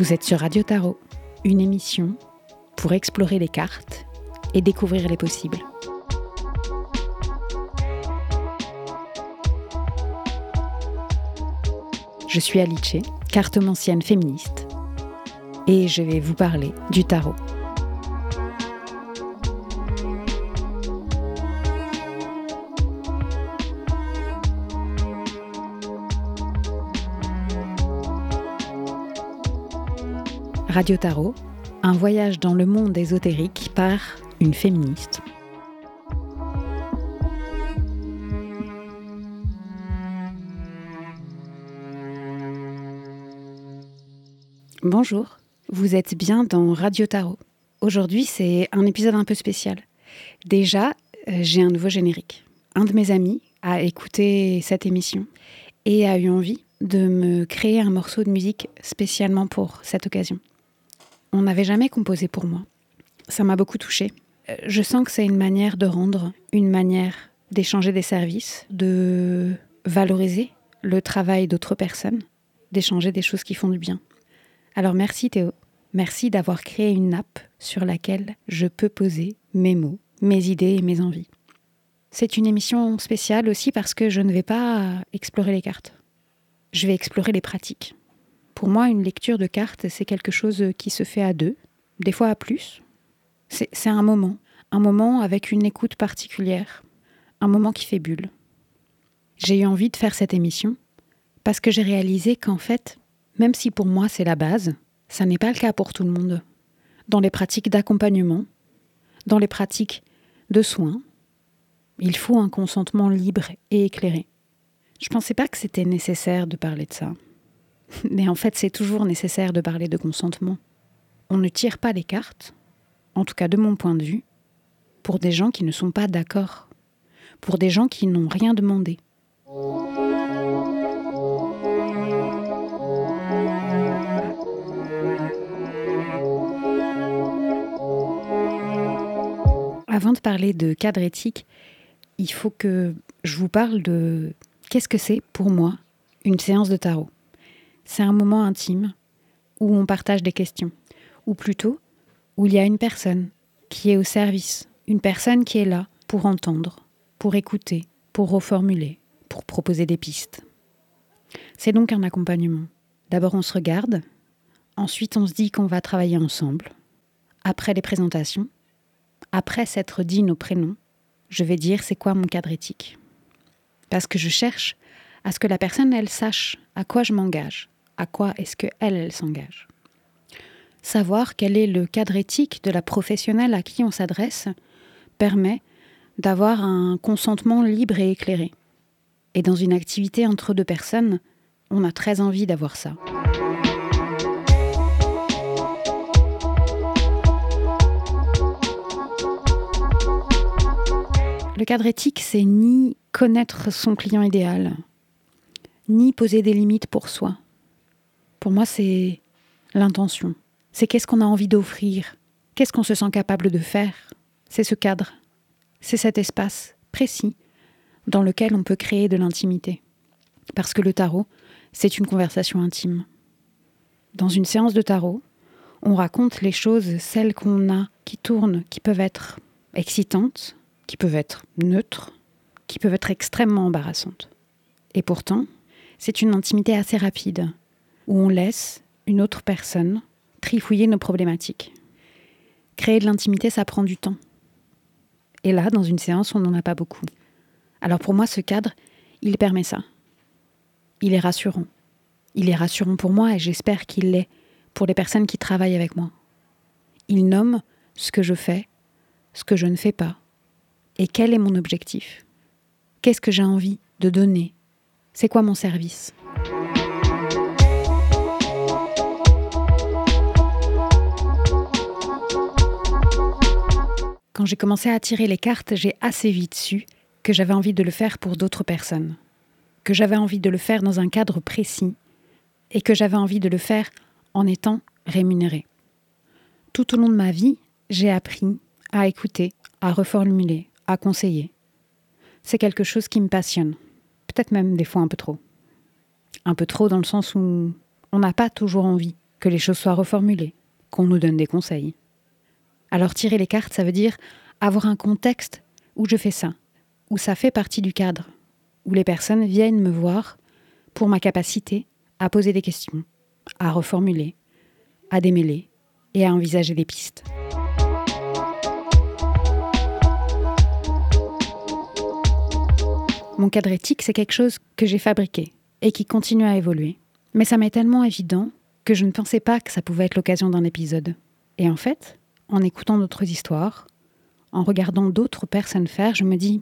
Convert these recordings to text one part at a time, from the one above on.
Vous êtes sur Radio Tarot, une émission pour explorer les cartes et découvrir les possibles. Je suis Alice, cartomancienne féministe, et je vais vous parler du tarot. Radio Tarot, un voyage dans le monde ésotérique par une féministe. Bonjour, vous êtes bien dans Radio Tarot. Aujourd'hui, c'est un épisode un peu spécial. Déjà, euh, j'ai un nouveau générique. Un de mes amis a écouté cette émission et a eu envie de me créer un morceau de musique spécialement pour cette occasion on n'avait jamais composé pour moi. Ça m'a beaucoup touchée. Euh, je sens que c'est une manière de rendre, une manière d'échanger des services, de valoriser le travail d'autres personnes, d'échanger des choses qui font du bien. Alors merci Théo, merci d'avoir créé une nappe sur laquelle je peux poser mes mots, mes idées et mes envies. C'est une émission spéciale aussi parce que je ne vais pas explorer les cartes. Je vais explorer les pratiques. Pour moi, une lecture de cartes, c'est quelque chose qui se fait à deux, des fois à plus. C'est un moment, un moment avec une écoute particulière, un moment qui fait bulle. J'ai eu envie de faire cette émission parce que j'ai réalisé qu'en fait, même si pour moi c'est la base, ça n'est pas le cas pour tout le monde. Dans les pratiques d'accompagnement, dans les pratiques de soins, il faut un consentement libre et éclairé. Je ne pensais pas que c'était nécessaire de parler de ça. Mais en fait, c'est toujours nécessaire de parler de consentement. On ne tire pas les cartes, en tout cas de mon point de vue, pour des gens qui ne sont pas d'accord, pour des gens qui n'ont rien demandé. Avant de parler de cadre éthique, il faut que je vous parle de qu'est-ce que c'est pour moi une séance de tarot. C'est un moment intime où on partage des questions, ou plutôt où il y a une personne qui est au service, une personne qui est là pour entendre, pour écouter, pour reformuler, pour proposer des pistes. C'est donc un accompagnement. D'abord on se regarde, ensuite on se dit qu'on va travailler ensemble. Après les présentations, après s'être dit nos prénoms, je vais dire c'est quoi mon cadre éthique. Parce que je cherche à ce que la personne, elle sache à quoi je m'engage, à quoi est-ce qu'elle, elle, s'engage? Savoir quel est le cadre éthique de la professionnelle à qui on s'adresse permet d'avoir un consentement libre et éclairé. Et dans une activité entre deux personnes, on a très envie d'avoir ça. Le cadre éthique, c'est ni connaître son client idéal, ni poser des limites pour soi. Pour moi, c'est l'intention. C'est qu'est-ce qu'on a envie d'offrir, qu'est-ce qu'on se sent capable de faire? C'est ce cadre, c'est cet espace précis dans lequel on peut créer de l'intimité. Parce que le tarot, c'est une conversation intime. Dans une séance de tarot, on raconte les choses, celles qu'on a, qui tournent, qui peuvent être excitantes, qui peuvent être neutres, qui peuvent être extrêmement embarrassantes. Et pourtant, c'est une intimité assez rapide, où on laisse une autre personne trifouiller nos problématiques. Créer de l'intimité, ça prend du temps. Et là, dans une séance, on n'en a pas beaucoup. Alors pour moi, ce cadre, il permet ça. Il est rassurant. Il est rassurant pour moi et j'espère qu'il l'est pour les personnes qui travaillent avec moi. Il nomme ce que je fais, ce que je ne fais pas, et quel est mon objectif. Qu'est-ce que j'ai envie de donner? C'est quoi mon service? Quand j'ai commencé à tirer les cartes, j'ai assez vite su que j'avais envie de le faire pour d'autres personnes, que j'avais envie de le faire dans un cadre précis et que j'avais envie de le faire en étant rémunérée. Tout au long de ma vie, j'ai appris à écouter, à reformuler, à conseiller. C'est quelque chose qui me passionne, peut-être même des fois un peu trop. Un peu trop dans le sens où on n'a pas toujours envie que les choses soient reformulées, qu'on nous donne des conseils. Alors tirer les cartes, ça veut dire avoir un contexte où je fais ça, où ça fait partie du cadre, où les personnes viennent me voir pour ma capacité à poser des questions, à reformuler, à démêler et à envisager des pistes. Mon cadre éthique, c'est quelque chose que j'ai fabriqué et qui continue à évoluer. Mais ça m'est tellement évident que je ne pensais pas que ça pouvait être l'occasion d'un épisode. Et en fait, en écoutant d'autres histoires, en regardant d'autres personnes faire, je me dis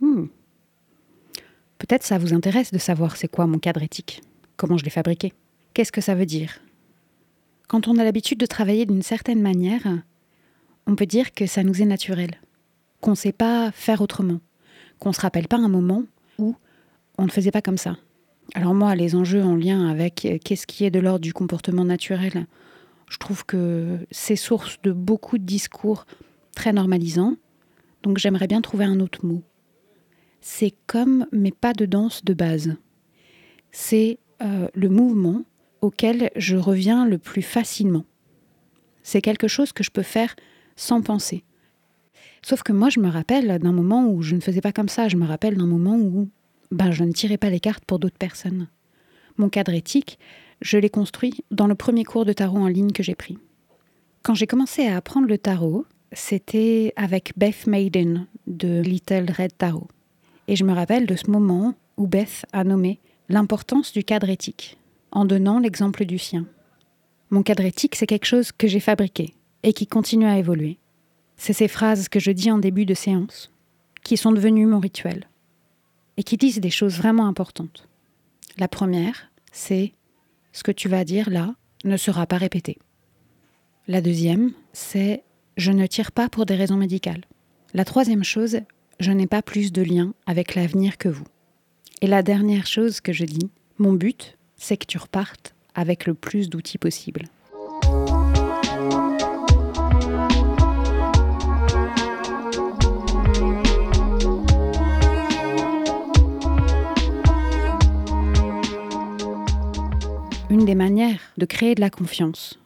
hmm, peut-être ça vous intéresse de savoir c'est quoi mon cadre éthique, comment je l'ai fabriqué, qu'est-ce que ça veut dire. Quand on a l'habitude de travailler d'une certaine manière, on peut dire que ça nous est naturel, qu'on ne sait pas faire autrement, qu'on ne se rappelle pas un moment où on ne faisait pas comme ça. Alors moi, les enjeux en lien avec euh, qu'est-ce qui est de l'ordre du comportement naturel, je trouve que c'est source de beaucoup de discours très normalisants. Donc j'aimerais bien trouver un autre mot. C'est comme, mais pas de danse de base. C'est euh, le mouvement auquel je reviens le plus facilement. C'est quelque chose que je peux faire sans penser. Sauf que moi, je me rappelle d'un moment où je ne faisais pas comme ça. Je me rappelle d'un moment où ben, je ne tirais pas les cartes pour d'autres personnes. Mon cadre éthique, je l'ai construit dans le premier cours de tarot en ligne que j'ai pris. Quand j'ai commencé à apprendre le tarot, c'était avec Beth Maiden de Little Red Tarot. Et je me rappelle de ce moment où Beth a nommé l'importance du cadre éthique, en donnant l'exemple du sien. Mon cadre éthique, c'est quelque chose que j'ai fabriqué et qui continue à évoluer. C'est ces phrases que je dis en début de séance, qui sont devenues mon rituel, et qui disent des choses vraiment importantes. La première, c'est ce que tu vas dire là ne sera pas répété. La deuxième, c'est je ne tire pas pour des raisons médicales. La troisième chose, je n'ai pas plus de lien avec l'avenir que vous. Et la dernière chose que je dis, mon but, c'est que tu repartes avec le plus d'outils possible. Une des manières de créer de la confiance,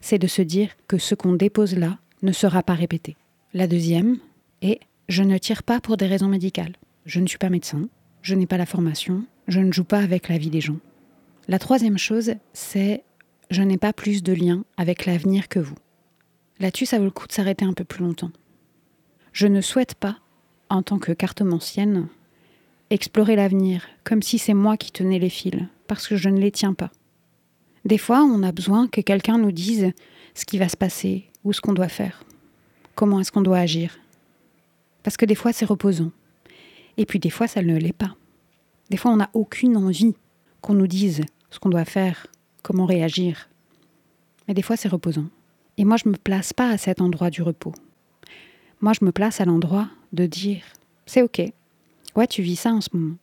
c'est de se dire que ce qu'on dépose là ne sera pas répété. La deuxième est je ne tire pas pour des raisons médicales. Je ne suis pas médecin, je n'ai pas la formation, je ne joue pas avec la vie des gens. La troisième chose, c'est je n'ai pas plus de lien avec l'avenir que vous. Là-dessus, ça vaut le coup de s'arrêter un peu plus longtemps. Je ne souhaite pas, en tant que cartomancienne, explorer l'avenir comme si c'est moi qui tenais les fils, parce que je ne les tiens pas. Des fois, on a besoin que quelqu'un nous dise ce qui va se passer ou ce qu'on doit faire. Comment est-ce qu'on doit agir? Parce que des fois, c'est reposant. Et puis des fois, ça ne l'est pas. Des fois, on n'a aucune envie qu'on nous dise ce qu'on doit faire, comment réagir. Mais des fois, c'est reposant. Et moi, je ne me place pas à cet endroit du repos. Moi, je me place à l'endroit de dire c'est OK. Ouais, tu vis ça en ce moment.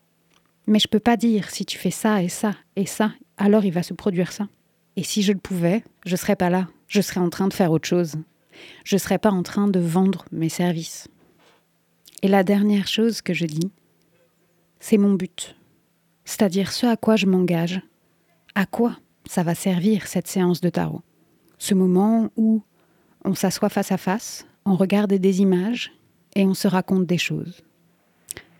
Mais je peux pas dire si tu fais ça et ça et ça alors il va se produire ça. Et si je le pouvais, je serais pas là. Je serais en train de faire autre chose. Je serais pas en train de vendre mes services. Et la dernière chose que je dis, c'est mon but. C'est-à-dire ce à quoi je m'engage. À quoi ça va servir cette séance de tarot Ce moment où on s'assoit face à face, on regarde des images et on se raconte des choses.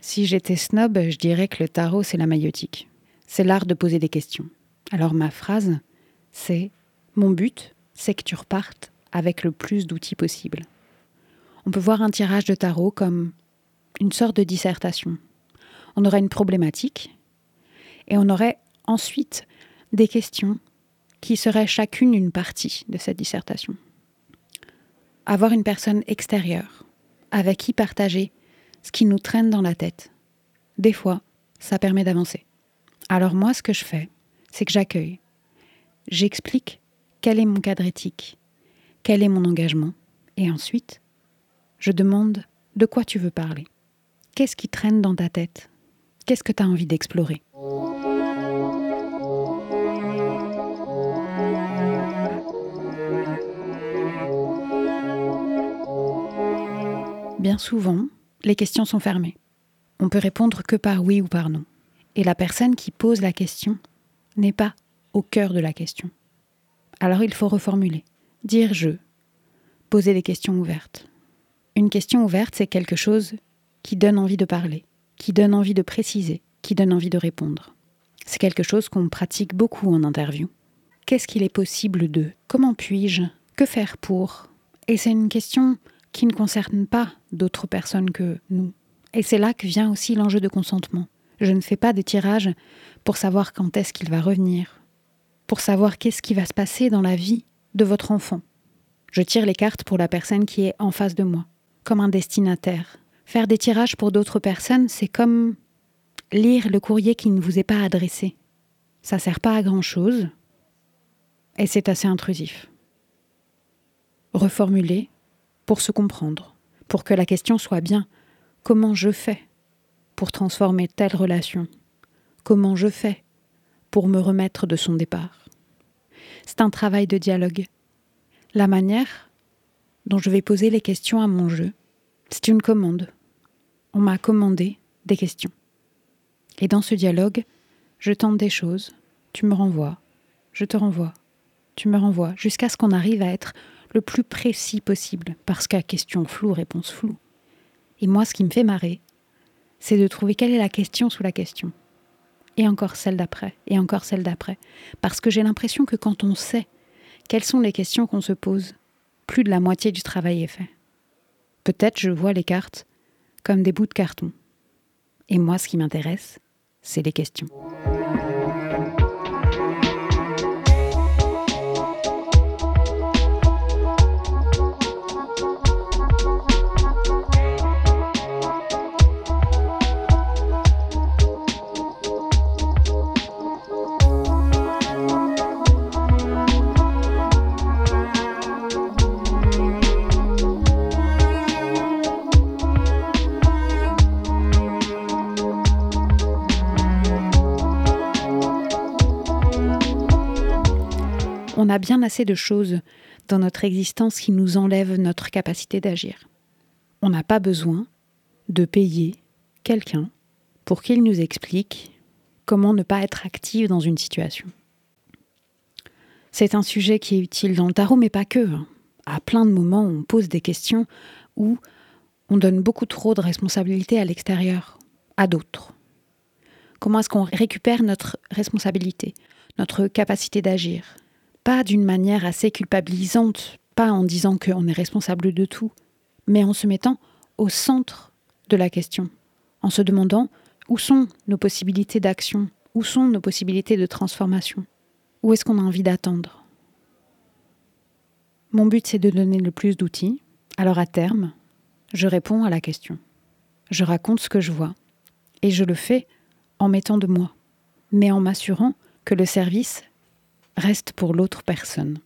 Si j'étais snob, je dirais que le tarot, c'est la maïotique. C'est l'art de poser des questions. Alors ma phrase, c'est Mon but, c'est que tu repartes avec le plus d'outils possible. On peut voir un tirage de tarot comme une sorte de dissertation. On aurait une problématique et on aurait ensuite des questions qui seraient chacune une partie de cette dissertation. Avoir une personne extérieure avec qui partager ce qui nous traîne dans la tête. Des fois, ça permet d'avancer. Alors moi, ce que je fais, c'est que j'accueille. J'explique quel est mon cadre éthique, quel est mon engagement, et ensuite, je demande de quoi tu veux parler. Qu'est-ce qui traîne dans ta tête? Qu'est-ce que tu as envie d'explorer? Bien souvent, les questions sont fermées. On peut répondre que par oui ou par non. Et la personne qui pose la question n'est pas au cœur de la question. alors il faut reformuler. Dire je. Poser des questions ouvertes. Une question ouverte, c'est quelque chose qui donne envie de parler, qui donne envie de préciser, qui donne envie de répondre. C'est quelque chose qu'on pratique beaucoup en interview. Qu'est-ce qu'il est possible de Comment puis-je Que faire pour? Et c'est une question qui ne concerne pas d'autres personnes que nous. Et c'est là que vient aussi l'enjeu de consentement. Je ne fais pas de tirage pour savoir quand est-ce qu'il va revenir, pour savoir qu'est-ce qui va se passer dans la vie de votre enfant. Je tire les cartes pour la personne qui est en face de moi, comme un destinataire. Faire des tirages pour d'autres personnes, c'est comme lire le courrier qui ne vous est pas adressé. Ça sert pas à grand chose et c'est assez intrusif. Reformuler pour se comprendre, pour que la question soit bien comment je fais pour transformer telle relation? Comment je fais pour me remettre de son départ C'est un travail de dialogue. La manière dont je vais poser les questions à mon jeu, c'est une commande. On m'a commandé des questions. Et dans ce dialogue, je tente des choses, tu me renvoies, je te renvoie, tu me renvoies, jusqu'à ce qu'on arrive à être le plus précis possible, parce qu'à question floue, réponse floue. Et moi, ce qui me fait marrer, c'est de trouver quelle est la question sous la question. Et encore celle d'après, et encore celle d'après. Parce que j'ai l'impression que quand on sait quelles sont les questions qu'on se pose, plus de la moitié du travail est fait. Peut-être je vois les cartes comme des bouts de carton. Et moi, ce qui m'intéresse, c'est les questions. A bien assez de choses dans notre existence qui nous enlèvent notre capacité d'agir. On n'a pas besoin de payer quelqu'un pour qu'il nous explique comment ne pas être actif dans une situation. C'est un sujet qui est utile dans le tarot, mais pas que. Hein. À plein de moments, on pose des questions où on donne beaucoup trop de responsabilités à l'extérieur, à d'autres. Comment est-ce qu'on récupère notre responsabilité, notre capacité d'agir? Pas d'une manière assez culpabilisante, pas en disant qu'on est responsable de tout, mais en se mettant au centre de la question, en se demandant où sont nos possibilités d'action, où sont nos possibilités de transformation, où est-ce qu'on a envie d'attendre. Mon but, c'est de donner le plus d'outils, alors à terme, je réponds à la question. Je raconte ce que je vois, et je le fais en mettant de moi, mais en m'assurant que le service reste pour l'autre personne.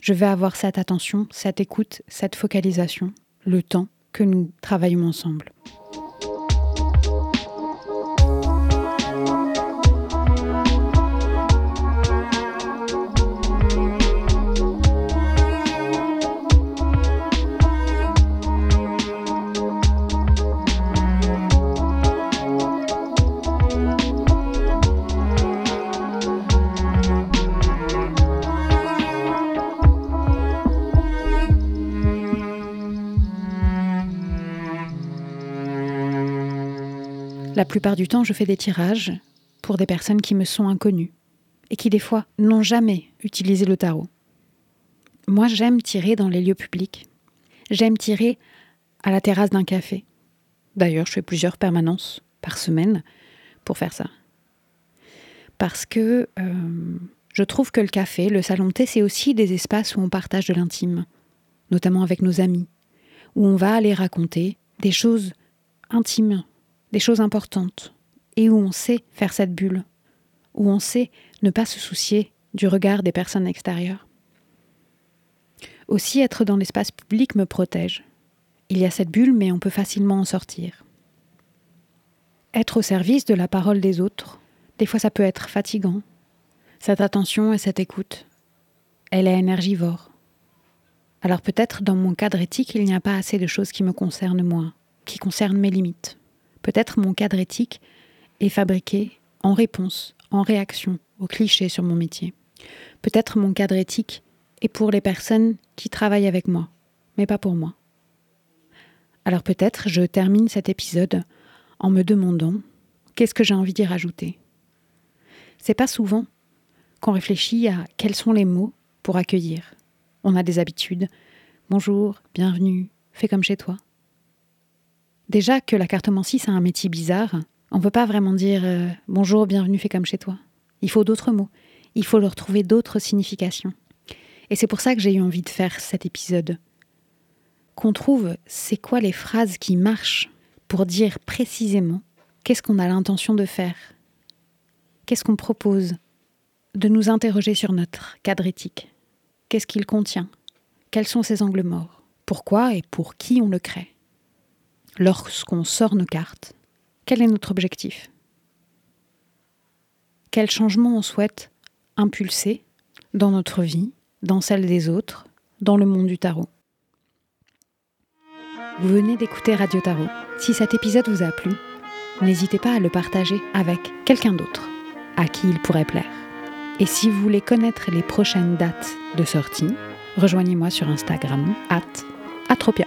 Je vais avoir cette attention, cette écoute, cette focalisation, le temps que nous travaillons ensemble. La plupart du temps, je fais des tirages pour des personnes qui me sont inconnues et qui, des fois, n'ont jamais utilisé le tarot. Moi, j'aime tirer dans les lieux publics. J'aime tirer à la terrasse d'un café. D'ailleurs, je fais plusieurs permanences par semaine pour faire ça. Parce que euh, je trouve que le café, le salon de thé, c'est aussi des espaces où on partage de l'intime, notamment avec nos amis, où on va aller raconter des choses intimes des choses importantes, et où on sait faire cette bulle, où on sait ne pas se soucier du regard des personnes extérieures. Aussi, être dans l'espace public me protège. Il y a cette bulle, mais on peut facilement en sortir. Être au service de la parole des autres, des fois ça peut être fatigant. Cette attention et cette écoute, elle est énergivore. Alors peut-être dans mon cadre éthique, il n'y a pas assez de choses qui me concernent moi, qui concernent mes limites. Peut-être mon cadre éthique est fabriqué en réponse, en réaction aux clichés sur mon métier. Peut-être mon cadre éthique est pour les personnes qui travaillent avec moi, mais pas pour moi. Alors peut-être je termine cet épisode en me demandant qu'est-ce que j'ai envie d'y rajouter? C'est pas souvent qu'on réfléchit à quels sont les mots pour accueillir. On a des habitudes. Bonjour, bienvenue, fais comme chez toi. Déjà que la cartomancie, c'est un métier bizarre, on ne peut pas vraiment dire euh, bonjour, bienvenue, fais comme chez toi. Il faut d'autres mots. Il faut leur trouver d'autres significations. Et c'est pour ça que j'ai eu envie de faire cet épisode. Qu'on trouve c'est quoi les phrases qui marchent pour dire précisément qu'est-ce qu'on a l'intention de faire. Qu'est-ce qu'on propose De nous interroger sur notre cadre éthique. Qu'est-ce qu'il contient Quels sont ses angles morts Pourquoi et pour qui on le crée Lorsqu'on sort nos cartes, quel est notre objectif? Quel changement on souhaite impulser dans notre vie, dans celle des autres, dans le monde du tarot? Vous venez d'écouter Radio Tarot. Si cet épisode vous a plu, n'hésitez pas à le partager avec quelqu'un d'autre à qui il pourrait plaire. Et si vous voulez connaître les prochaines dates de sortie, rejoignez-moi sur Instagram, at Atropia.